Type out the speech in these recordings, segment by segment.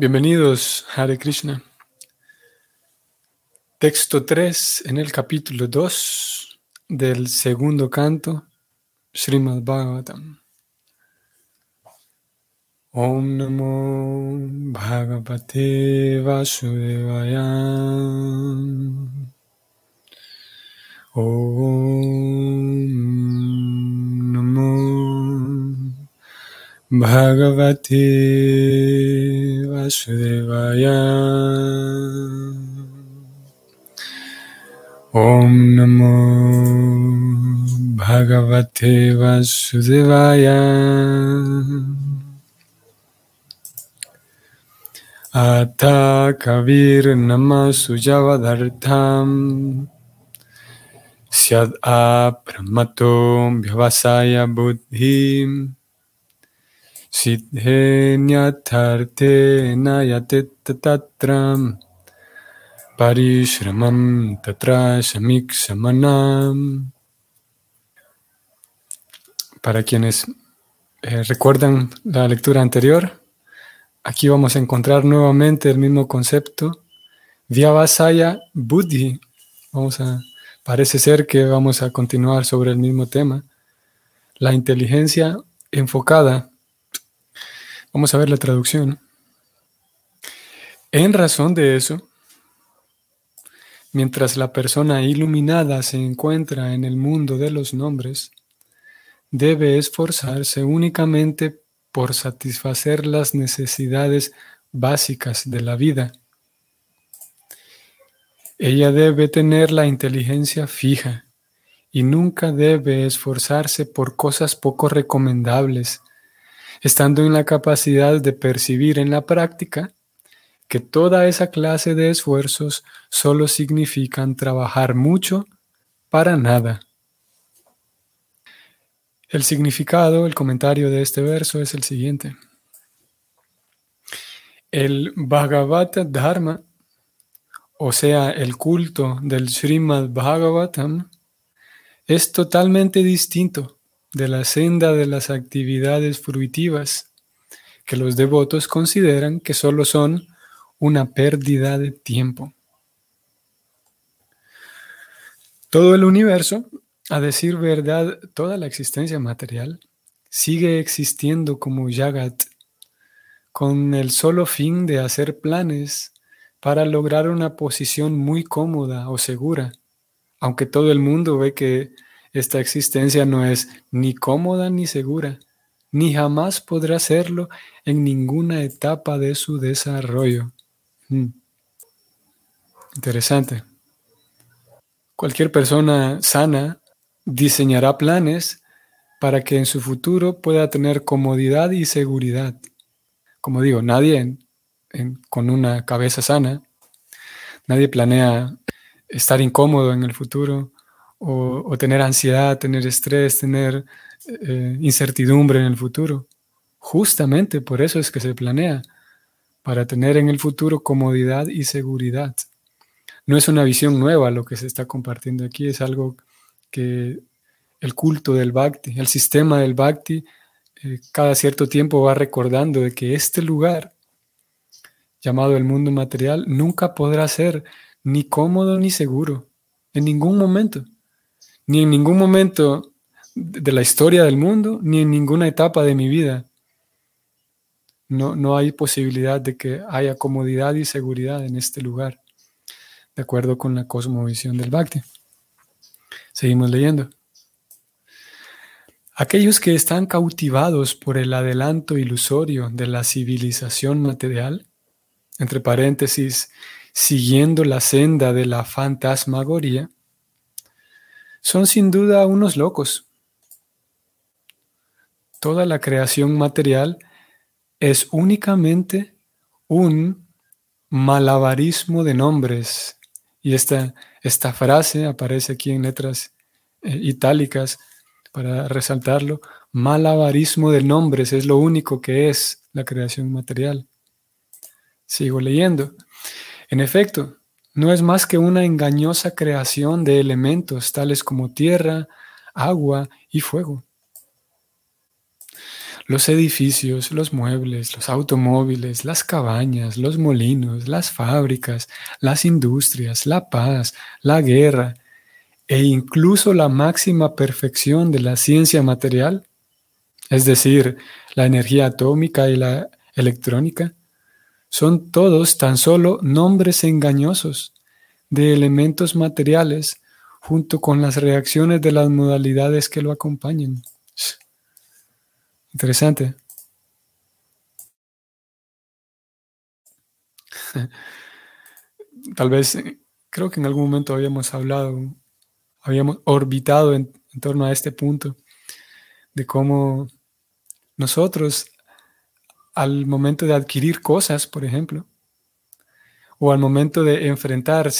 Bienvenidos, Hare Krishna. Texto 3 en el capítulo 2 del segundo canto, Srimad Bhagavatam. Om Namo Bhagavate Vasudevaya. Om Namo Bhagavate Vasudevaya. Om Namo Bhagavate Vasudevaya. Ata Kavir Namasujavadhartham Syad Apramato Vyavasaya Buddhim Siddhenyatarte nayatetatram parishramam tatra. Para quienes eh, recuerdan la lectura anterior, aquí vamos a encontrar nuevamente el mismo concepto, Vyavasaya Buddhi. Vamos a, parece ser que vamos a continuar sobre el mismo tema, la inteligencia enfocada Vamos a ver la traducción. En razón de eso, mientras la persona iluminada se encuentra en el mundo de los nombres, debe esforzarse únicamente por satisfacer las necesidades básicas de la vida. Ella debe tener la inteligencia fija y nunca debe esforzarse por cosas poco recomendables estando en la capacidad de percibir en la práctica que toda esa clase de esfuerzos solo significan trabajar mucho para nada. El significado, el comentario de este verso es el siguiente. El Bhagavata Dharma, o sea, el culto del Srimad Bhagavatam, es totalmente distinto de la senda de las actividades fruitivas, que los devotos consideran que solo son una pérdida de tiempo. Todo el universo, a decir verdad, toda la existencia material, sigue existiendo como Yagat, con el solo fin de hacer planes para lograr una posición muy cómoda o segura, aunque todo el mundo ve que esta existencia no es ni cómoda ni segura, ni jamás podrá serlo en ninguna etapa de su desarrollo. Hmm. Interesante. Cualquier persona sana diseñará planes para que en su futuro pueda tener comodidad y seguridad. Como digo, nadie con una cabeza sana, nadie planea estar incómodo en el futuro o, tener ansiedad, tener estrés, tener eh, incertidumbre en el futuro. Justamente por eso es que se planea, para tener en el futuro comodidad y seguridad. No es una visión nueva lo que se está compartiendo aquí, es algo que el culto del bhakti, el sistema del bhakti, eh, cada cierto tiempo va recordando de que este lugar, llamado el mundo material, nunca podrá ser ni cómodo ni seguro, en ningún momento ni en ningún momento de la historia del mundo, ni en ninguna etapa de mi vida. No, no hay posibilidad de que haya comodidad y seguridad en este lugar, de acuerdo con la cosmovisión del Bhakti. Seguimos leyendo. Aquellos que están cautivados por el adelanto ilusorio de la civilización material, entre paréntesis, siguiendo la senda de la fantasmagoría, son sin duda unos locos. Toda la creación material es únicamente un malabarismo de nombres. Y esta, esta frase aparece aquí en letras eh, itálicas para resaltarlo. Malabarismo de nombres es lo único que es la creación material. Sigo leyendo. En efecto, no es más que una engañosa creación de elementos tales como tierra, agua y fuego. los edificios, los muebles, los automóviles, las cabañas, los molinos, las fábricas, las industrias, la paz, la guerra e incluso la máxima perfección de la ciencia material, es decir, la energía atómica y la electrónica, son todos tan solo nombres engañosos de elementos materiales junto con las reacciones de las modalidades que lo acompañan. Interesante. Tal vez, creo que en algún momento habíamos hablado, habíamos orbitado en, en torno a este punto de cómo nosotros al momento de adquirir cosas, por ejemplo, o al momento de enfrentar,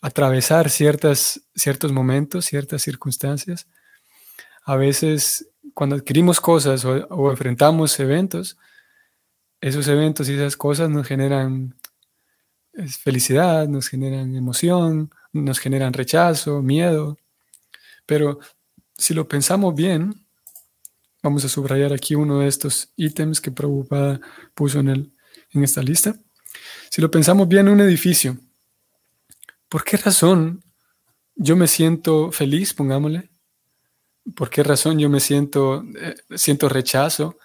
atravesar ciertas, ciertos momentos, ciertas circunstancias, a veces cuando adquirimos cosas o, enfrentamos eventos, esos eventos y esas cosas nos generan felicidad, nos generan emoción, nos generan rechazo, miedo. Pero si lo pensamos bien, Vamos a subrayar aquí uno de estos ítems que Prabhupada puso en, el, en esta lista. Si lo pensamos bien, un edificio, ¿por qué razón yo me siento feliz, pongámosle? ¿Por qué razón yo me siento, eh, siento rechazo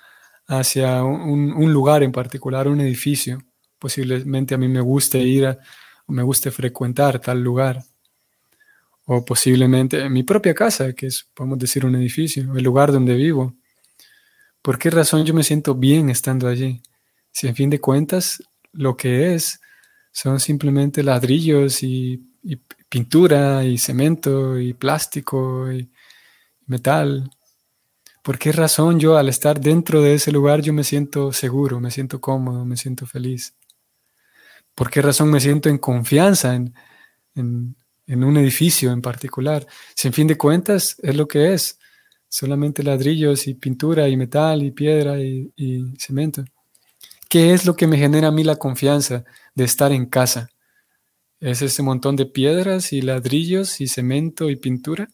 hacia un, lugar en particular, un edificio? Posiblemente a mí me guste ir a, o me guste frecuentar tal lugar. O posiblemente en mi propia casa, que es, podemos decir, un edificio, el lugar donde vivo. ¿Por qué razón yo me siento bien estando allí? Si en fin de cuentas lo que es son simplemente ladrillos y, pintura y cemento y plástico y metal. ¿Por qué razón yo al estar dentro de ese lugar yo me siento seguro, me siento cómodo, me siento feliz? ¿Por qué razón me siento en confianza en, en un edificio en particular? Si en fin de cuentas es lo que es solamente ladrillos y pintura y metal y piedra y, cemento. ¿Qué es lo que me genera a mí la confianza de estar en casa? ¿Es ese montón de piedras y ladrillos y cemento y pintura?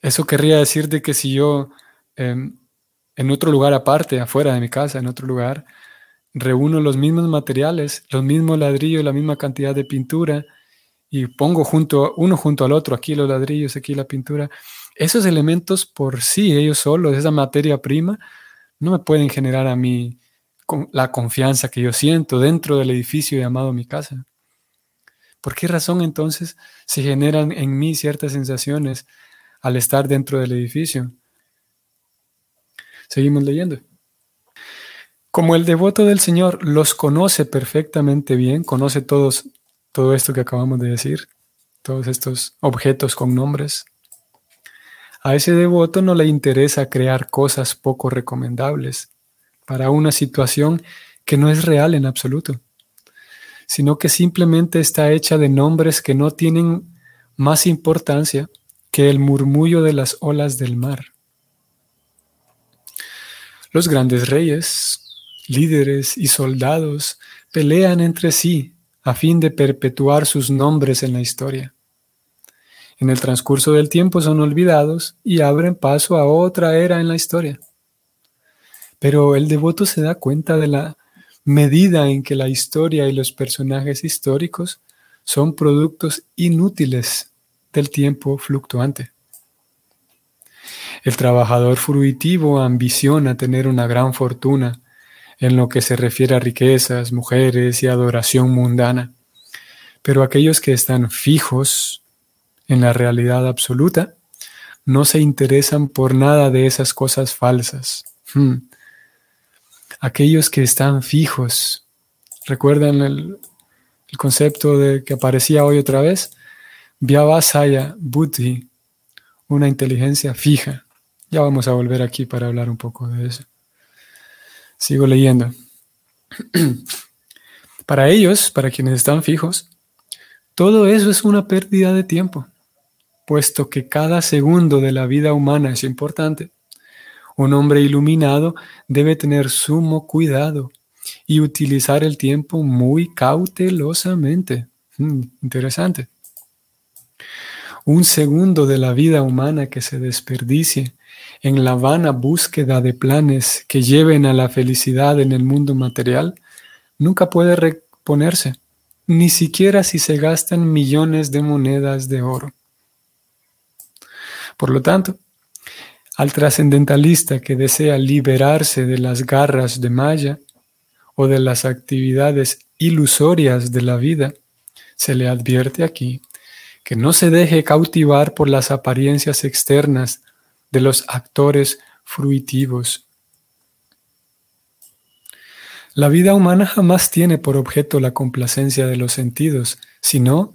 Eso querría decir de que si yo em, en otro lugar aparte, afuera de mi casa, en otro lugar, reúno los mismos materiales, los mismos ladrillos, la misma cantidad de pintura y pongo junto uno junto al otro, aquí los ladrillos, aquí la pintura, esos elementos por sí, ellos solos, esa materia prima, no me pueden generar a mí la confianza que yo siento dentro del edificio llamado mi casa. ¿Por qué razón entonces se generan en mí ciertas sensaciones al estar dentro del edificio? Seguimos leyendo. Como el devoto del Señor los conoce perfectamente bien, conoce todos, todo esto que acabamos de decir, todos estos objetos con nombres, a ese devoto no le interesa crear cosas poco recomendables para una situación que no es real en absoluto, sino que simplemente está hecha de nombres que no tienen más importancia que el murmullo de las olas del mar. Los grandes reyes, líderes y soldados pelean entre sí a fin de perpetuar sus nombres en la historia en el transcurso del tiempo son olvidados y abren paso a otra era en la historia. Pero el devoto se da cuenta de la medida en que la historia y los personajes históricos son productos inútiles del tiempo fluctuante. El trabajador fruitivo ambiciona tener una gran fortuna en lo que se refiere a riquezas, mujeres y adoración mundana, pero aquellos que están fijos en la realidad absoluta, no se interesan por nada de esas cosas falsas. Hmm. Aquellos que están fijos, ¿recuerdan el, concepto de que aparecía hoy otra vez? Vyavasaya Buddhi, una inteligencia fija. Ya vamos a volver aquí para hablar un poco de eso. Sigo leyendo. para ellos, para quienes están fijos, todo eso es una pérdida de tiempo puesto que cada segundo de la vida humana es importante. Un hombre iluminado debe tener sumo cuidado y utilizar el tiempo muy cautelosamente. Hmm, interesante. Un segundo de la vida humana que se desperdicie en la vana búsqueda de planes que lleven a la felicidad en el mundo material, nunca puede reponerse, ni siquiera si se gastan millones de monedas de oro. Por lo tanto, al trascendentalista que desea liberarse de las garras de Maya o de las actividades ilusorias de la vida, se le advierte aquí que no se deje cautivar por las apariencias externas de los actores fruitivos. La vida humana jamás tiene por objeto la complacencia de los sentidos, sino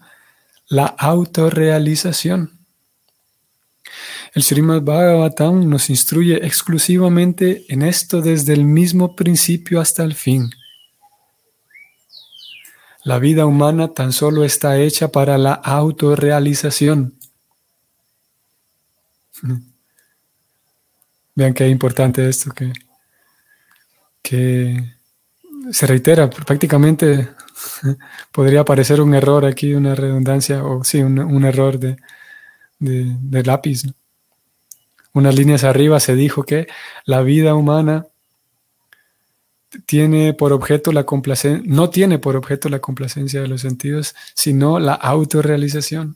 la autorrealización. El Srimad Bhagavatam nos instruye exclusivamente en esto desde el mismo principio hasta el fin. La vida humana tan solo está hecha para la autorrealización. Vean qué importante esto que, que se reitera prácticamente podría parecer un error aquí, una redundancia, o sí, un, error de, de, lápiz. Unas líneas arriba se dijo que la vida humana tiene por objeto la no tiene por objeto la complacencia de los sentidos, sino la autorrealización.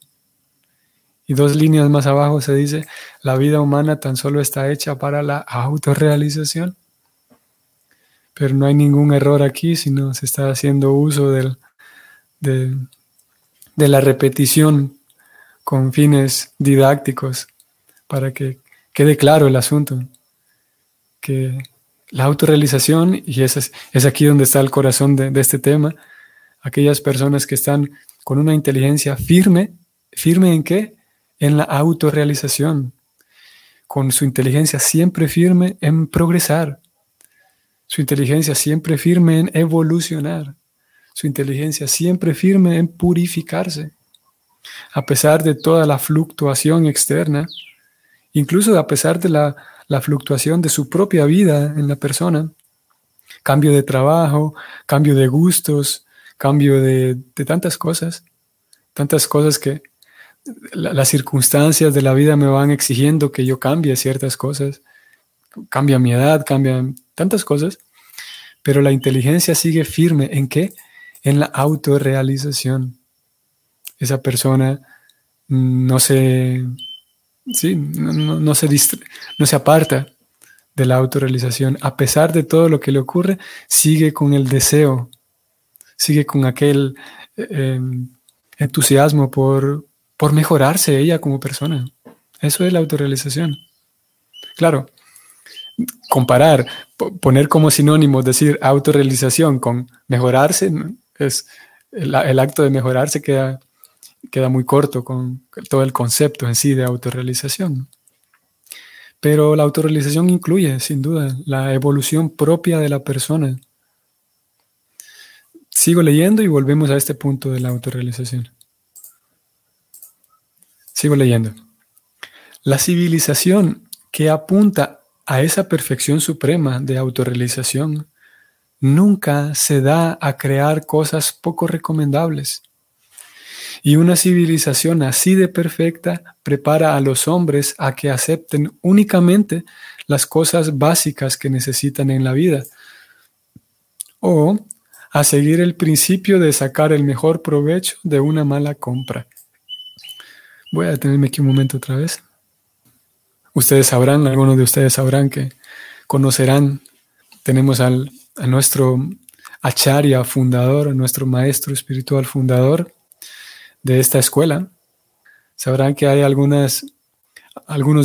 Y dos líneas más abajo se dice, la vida humana tan solo está hecha para la autorrealización. Pero no hay ningún error aquí, sino se está haciendo uso del, de, la repetición con fines didácticos para que quede claro el asunto. Que la autorrealización, y es, es aquí donde está el corazón de, de este tema, aquellas personas que están con una inteligencia firme, firme en qué? en la autorrealización, con su inteligencia siempre firme en progresar, su inteligencia siempre firme en evolucionar, su inteligencia siempre firme en purificarse, a pesar de toda la fluctuación externa, incluso a pesar de la, fluctuación de su propia vida en la persona, cambio de trabajo, cambio de gustos, cambio de, de tantas cosas, tantas cosas que, las circunstancias de la vida me van exigiendo que yo cambie ciertas cosas. Cambia mi edad, cambian tantas cosas, pero la inteligencia sigue firme en qué? En la autorrealización. Esa persona no se, sí, no, se no se aparta de la autorrealización. A pesar de todo lo que le ocurre, sigue con el deseo, sigue con aquel em, entusiasmo por, por mejorarse ella como persona. Eso es la autorrealización. Claro, comparar, poner como sinónimo, decir autorrealización con mejorarse, es el, acto de mejorarse queda, queda muy corto con todo el concepto en sí de autorrealización. Pero la autorrealización incluye, sin duda, la evolución propia de la persona. Sigo leyendo y volvemos a este punto de la autorrealización. Sigo leyendo. La civilización que apunta a esa perfección suprema de autorrealización nunca se da a crear cosas poco recomendables. Y una civilización así de perfecta prepara a los hombres a que acepten únicamente las cosas básicas que necesitan en la vida, o a seguir el principio de sacar el mejor provecho de una mala compra. Voy a detenerme aquí un momento otra vez. Ustedes sabrán, algunos de ustedes sabrán que conocerán, tenemos al, a nuestro acharya fundador, a nuestro maestro espiritual fundador de esta escuela. Sabrán que hay algunos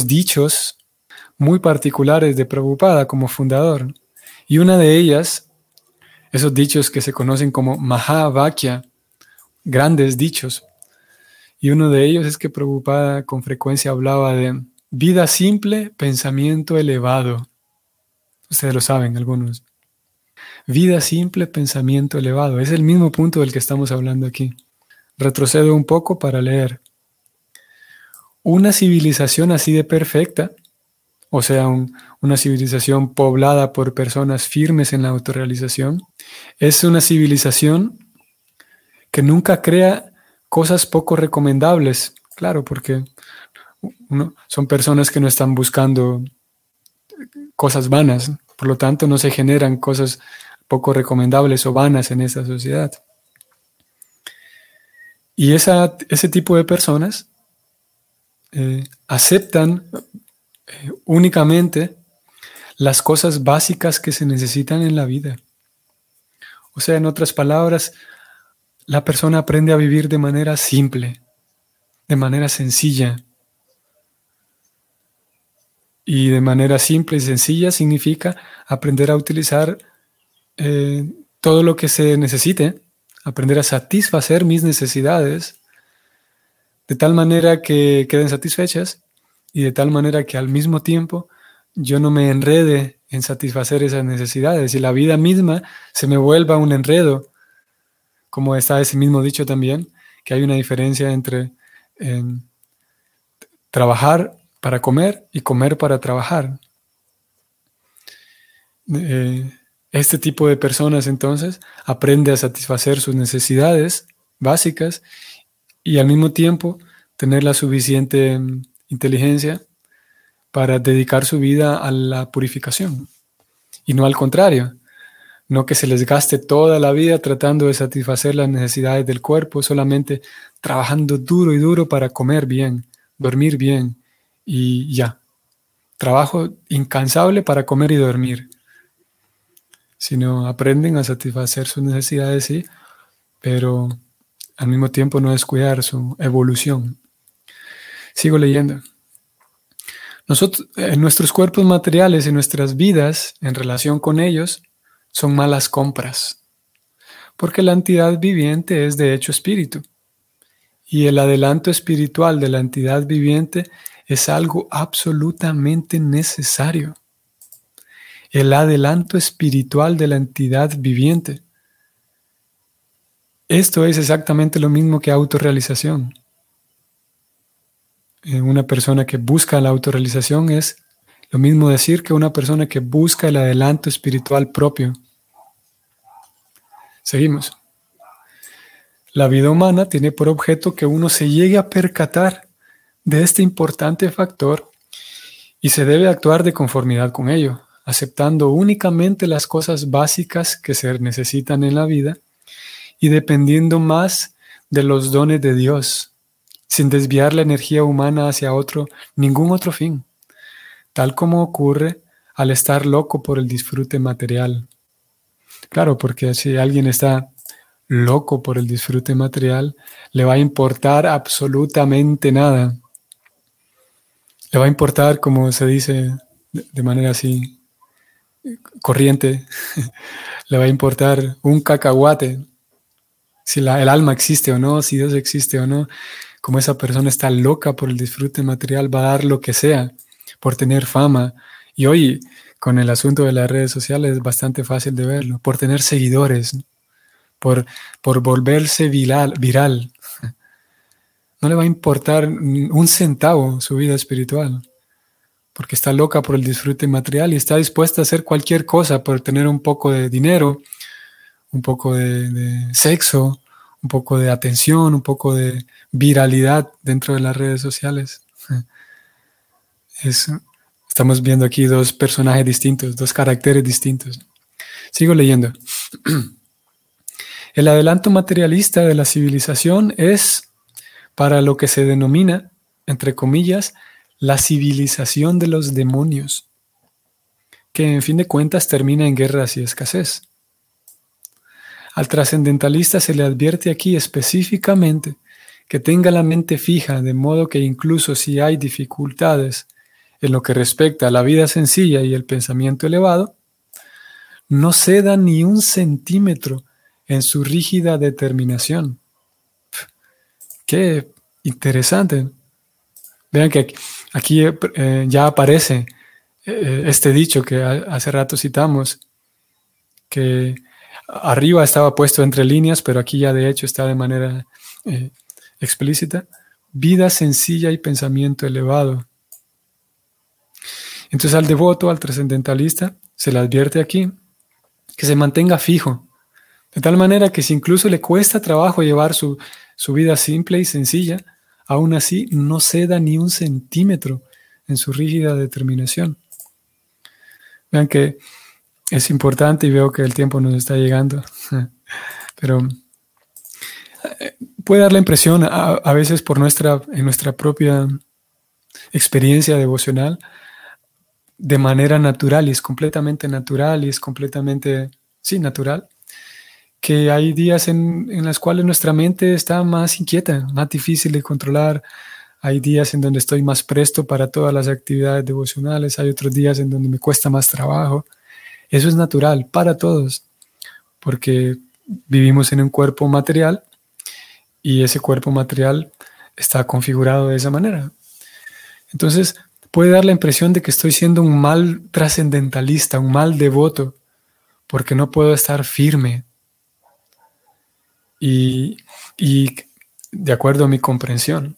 dichos muy particulares de Prabhupada como fundador. Y una de ellas, esos dichos que se conocen como Mahavakya, grandes dichos, y uno de ellos es que Prabhupada con frecuencia hablaba de vida simple, pensamiento elevado. Ustedes lo saben, algunos. Vida simple, pensamiento elevado. Es el mismo punto del que estamos hablando aquí. Retrocedo un poco para leer. Una civilización así de perfecta, o sea, una civilización poblada por personas firmes en la autorrealización, es una civilización que nunca crea cosas poco recomendables, claro, porque son personas que no están buscando cosas vanas, por lo tanto no se generan cosas poco recomendables o vanas en esta sociedad. Y ese tipo de personas eh, aceptan eh, únicamente las cosas básicas que se necesitan en la vida. O sea, en otras palabras, la persona aprende a vivir de manera simple, de manera sencilla. Y de manera simple y sencilla significa aprender a utilizar eh, todo lo que se necesite, aprender a satisfacer mis necesidades de tal manera que queden satisfechas y de tal manera que al mismo tiempo yo no me enrede en satisfacer esas necesidades y la vida misma se me vuelva un enredo, como está ese mismo dicho también, que hay una diferencia entre em, trabajar para comer y comer para trabajar. Eh, este tipo de personas entonces aprende a satisfacer sus necesidades básicas y al mismo tiempo tener la suficiente em, inteligencia para dedicar su vida a la purificación. Y no al contrario, no que se les gaste toda la vida tratando de satisfacer las necesidades del cuerpo, solamente trabajando duro y duro para comer bien, dormir bien y ya. Trabajo incansable para comer y dormir. Sino aprenden a satisfacer sus necesidades, sí, pero al mismo tiempo no descuidar su evolución. Sigo leyendo. Nosotros, en nuestros cuerpos materiales, en nuestras vidas, en relación con ellos, son malas compras, porque la entidad viviente es de hecho espíritu, y el adelanto espiritual de la entidad viviente es algo absolutamente necesario. El adelanto espiritual de la entidad viviente. Esto es exactamente lo mismo que autorrealización. Eh, una persona que busca la autorrealización es lo mismo decir que una persona que busca el adelanto espiritual propio. Seguimos. La vida humana tiene por objeto que uno se llegue a percatar de este importante factor y se debe actuar de conformidad con ello, aceptando únicamente las cosas básicas que se necesitan en la vida y dependiendo más de los dones de Dios sin desviar la energía humana hacia otro, ningún otro fin, tal como ocurre al estar loco por el disfrute material. Claro, porque si alguien está loco por el disfrute material, le va a importar absolutamente nada. Le va a importar, como se dice de manera así corriente, le va a importar un cacahuate, si el alma existe o no, si Dios existe o no como esa persona está loca por el disfrute material, va a dar lo que sea por tener fama. Y hoy, con el asunto de las redes sociales, es bastante fácil de verlo, por tener seguidores, por, por volverse viral, viral. No le va a importar un centavo su vida espiritual, porque está loca por el disfrute material y está dispuesta a hacer cualquier cosa por tener un poco de dinero, un poco de sexo, un poco de atención, un poco de viralidad dentro de las redes sociales. estamos viendo aquí dos personajes distintos, dos caracteres distintos. Sigo leyendo. El adelanto materialista de la civilización es para lo que se denomina, entre comillas, la civilización de los demonios, que en fin de cuentas termina en guerras y escasez. Al trascendentalista se le advierte aquí específicamente que tenga la mente fija, de modo que incluso si hay dificultades en lo que respecta a la vida sencilla y el pensamiento elevado, no ceda ni un centímetro en su rígida determinación. Qué interesante. Vean que aquí eh, ya aparece eh, este dicho que hace rato citamos, que arriba estaba puesto entre líneas, pero aquí ya de hecho está de manera eh, explícita. Vida sencilla y pensamiento elevado. Entonces al devoto, al trascendentalista, se le advierte aquí que se mantenga fijo, de tal manera que si incluso le cuesta trabajo llevar su, su vida simple y sencilla, aún así no ceda ni un centímetro en su rígida determinación. Vean que es importante y veo que el tiempo nos está llegando, pero eh, puede dar la impresión a, veces por nuestra, en nuestra propia experiencia devocional de manera natural y es completamente natural y es completamente, sí, natural, que hay días en, en los cuales nuestra mente está más inquieta, más difícil de controlar, hay días en donde estoy más presto para todas las actividades devocionales, hay otros días en donde me cuesta más trabajo. Eso es natural para todos, porque vivimos en un cuerpo material y ese cuerpo material está configurado de esa manera. Entonces, puede dar la impresión de que estoy siendo un mal trascendentalista, un mal devoto, porque no puedo estar firme. Y, y de acuerdo a mi comprensión,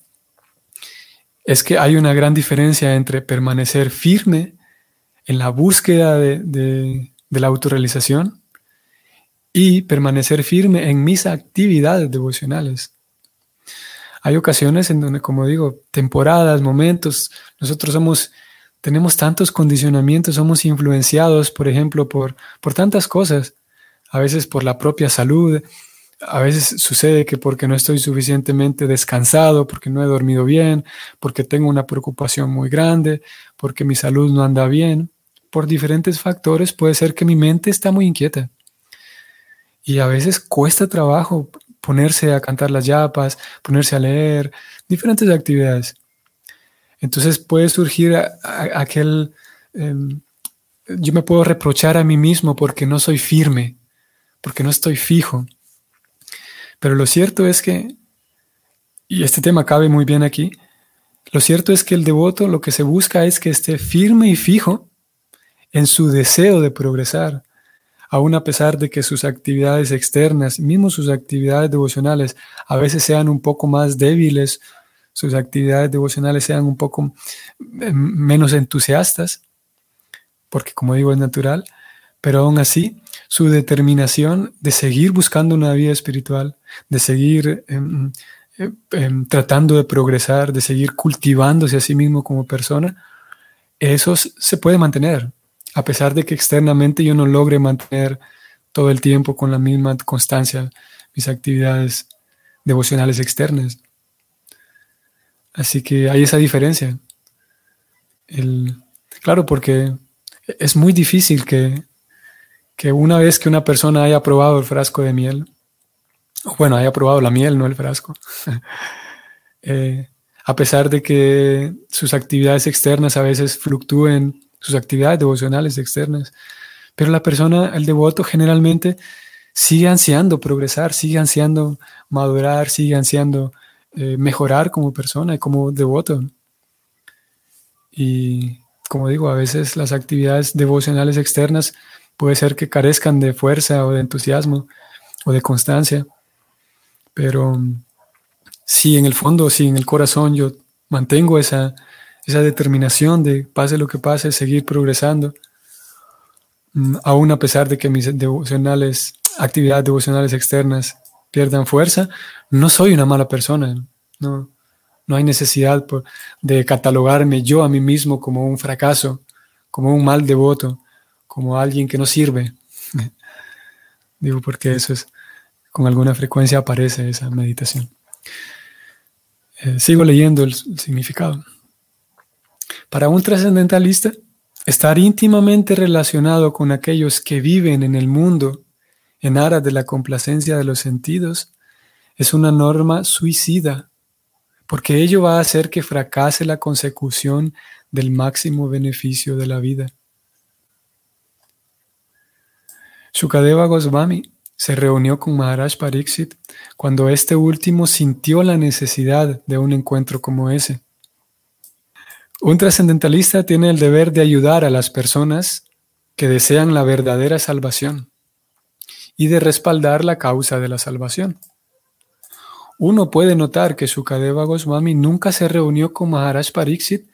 es que hay una gran diferencia entre permanecer firme en la búsqueda de, la autorrealización y permanecer firme en mis actividades devocionales. Hay ocasiones en donde, como digo, temporadas, momentos, nosotros somos, tenemos tantos condicionamientos, somos influenciados, por ejemplo, por, por tantas cosas, a veces por la propia salud, a veces sucede que porque no estoy suficientemente descansado, porque no he dormido bien, porque tengo una preocupación muy grande, porque mi salud no anda bien, por diferentes factores puede ser que mi mente está muy inquieta. Y a veces cuesta trabajo ponerse a cantar las yapas, ponerse a leer, diferentes actividades. Entonces puede surgir aquel, em, yo me puedo reprochar a mí mismo porque no soy firme, porque no estoy fijo. Pero lo cierto es que, y este tema cabe muy bien aquí, lo cierto es que el devoto lo que se busca es que esté firme y fijo en su deseo de progresar, aun a pesar de que sus actividades externas, mismo sus actividades devocionales, a veces sean un poco más débiles, sus actividades devocionales sean un poco eh, menos entusiastas, porque como digo es natural, pero aún así su determinación de seguir buscando una vida espiritual, de seguir em, em, em, tratando de progresar, de seguir cultivándose a sí mismo como persona, eso se puede mantener, a pesar de que externamente yo no logre mantener todo el tiempo con la misma constancia mis actividades devocionales externas. Así que hay esa diferencia. claro, porque es muy difícil que que una vez que una persona haya probado el frasco de miel, bueno, haya probado la miel, no el frasco, eh, a pesar de que sus actividades externas a veces fluctúen, sus actividades devocionales externas, pero la persona, el devoto generalmente sigue ansiando progresar, sigue ansiando madurar, sigue ansiando eh, mejorar como persona y como devoto. Y como digo, a veces las actividades devocionales externas Puede ser que carezcan de fuerza o de entusiasmo o de constancia, pero si en el fondo, si en el corazón yo mantengo esa, esa determinación de pase lo que pase, seguir progresando, mm, aún a pesar de que mis devocionales, actividades devocionales externas pierdan fuerza, no soy una mala persona. No, no hay necesidad de catalogarme yo a mí mismo como un fracaso, como un mal devoto como alguien que no sirve. Digo porque eso es, con alguna frecuencia aparece esa meditación. Eh, sigo leyendo el, significado. Para un trascendentalista, estar íntimamente relacionado con aquellos que viven en el mundo en aras de la complacencia de los sentidos es una norma suicida, porque ello va a hacer que fracase la consecución del máximo beneficio de la vida. Shukadeva Goswami se reunió con Maharaj Pariksit cuando este último sintió la necesidad de un encuentro como ese. Un trascendentalista tiene el deber de ayudar a las personas que desean la verdadera salvación y de respaldar la causa de la salvación. Uno puede notar que Shukadeva Goswami nunca se reunió con Maharaj Pariksit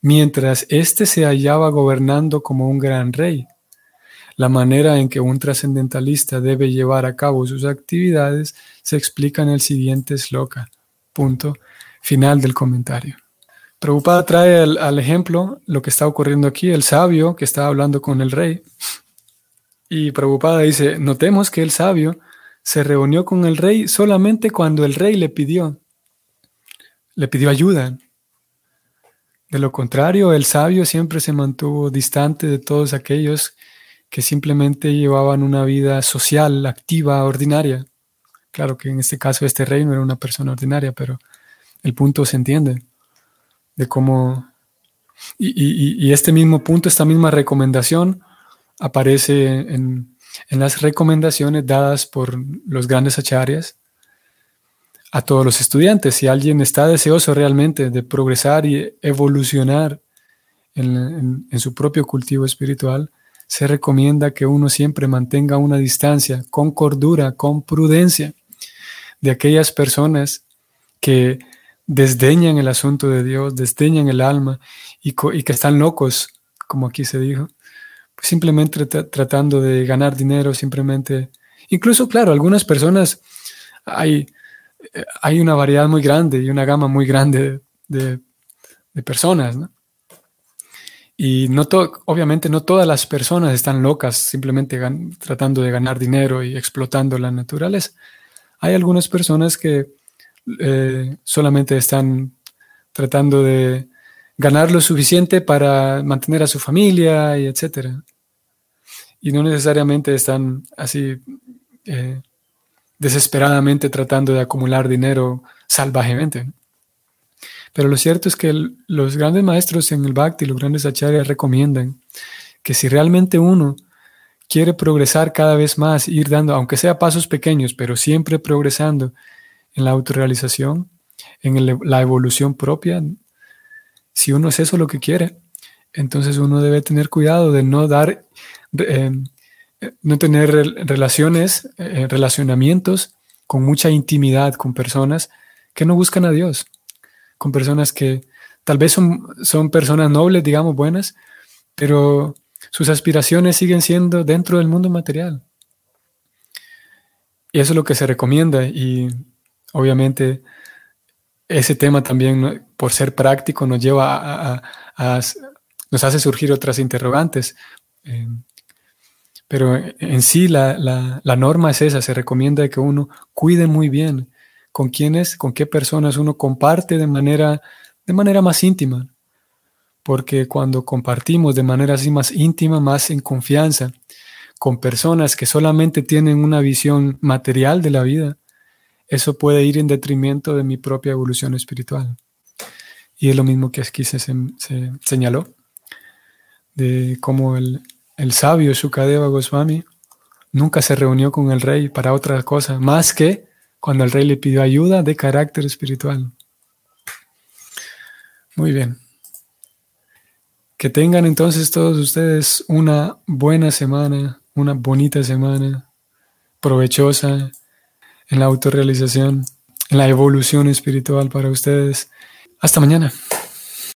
mientras éste se hallaba gobernando como un gran rey la manera en que un trascendentalista debe llevar a cabo sus actividades se explica en el siguiente sloka. Punto. Final del comentario. Prabhupada trae al, ejemplo lo que está ocurriendo aquí, el sabio que está hablando con el rey. Y Prabhupada dice, notemos que el sabio se reunió con el rey solamente cuando el rey le pidió, le pidió ayuda. De lo contrario, el sabio siempre se mantuvo distante de todos aquellos que simplemente llevaban una vida social, activa, ordinaria. Claro que en este caso este rey no era una persona ordinaria, pero el punto se entiende de cómo... Y, este mismo punto, esta misma recomendación aparece en, las recomendaciones dadas por los grandes acharyas a todos los estudiantes. Si alguien está deseoso realmente de progresar y evolucionar en, en, su propio cultivo espiritual, se recomienda que uno siempre mantenga una distancia con cordura, con prudencia de aquellas personas que desdeñan el asunto de Dios, desdeñan el alma y, que están locos, como aquí se dijo, pues simplemente tratando de ganar dinero, simplemente. Incluso, claro, algunas personas, hay, eh, hay una variedad muy grande y una gama muy grande de, personas, ¿no? Y no obviamente no todas las personas están locas simplemente tratando de ganar dinero y explotando la naturaleza. Hay algunas personas que eh, solamente están tratando de ganar lo suficiente para mantener a su familia y etcétera. Y no necesariamente están así eh, desesperadamente tratando de acumular dinero salvajemente. Pero lo cierto es que los grandes maestros en el Bhakti, los grandes acharyas recomiendan que si realmente uno quiere progresar cada vez más, ir dando, aunque sea pasos pequeños, pero siempre progresando en la autorrealización, en la evolución propia. Si uno es eso lo que quiere, entonces uno debe tener cuidado de no dar, eh, no tener relaciones, eh, relacionamientos con mucha intimidad con personas que no buscan a Dios, con personas que tal vez son, son personas nobles, digamos, buenas, pero sus aspiraciones siguen siendo dentro del mundo material. Y eso es lo que se recomienda y obviamente ese tema también, por ser práctico, nos lleva a, nos hace surgir otras interrogantes. Eh, pero en sí la, norma es esa, se recomienda que uno cuide muy bien con quiénes, con qué personas uno comparte de manera, de manera más íntima. Porque cuando compartimos de manera así más íntima, más en confianza, con personas que solamente tienen una visión material de la vida, eso puede ir en detrimento de mi propia evolución espiritual. Y es lo mismo que aquí se, señaló, de cómo el, sabio Shukadeva Goswami nunca se reunió con el rey para otra cosa, más que cuando el rey le pidió ayuda de carácter espiritual. Muy bien. Que tengan entonces todos ustedes una buena semana, una bonita semana, provechosa en la autorrealización, en la evolución espiritual para ustedes. Hasta mañana.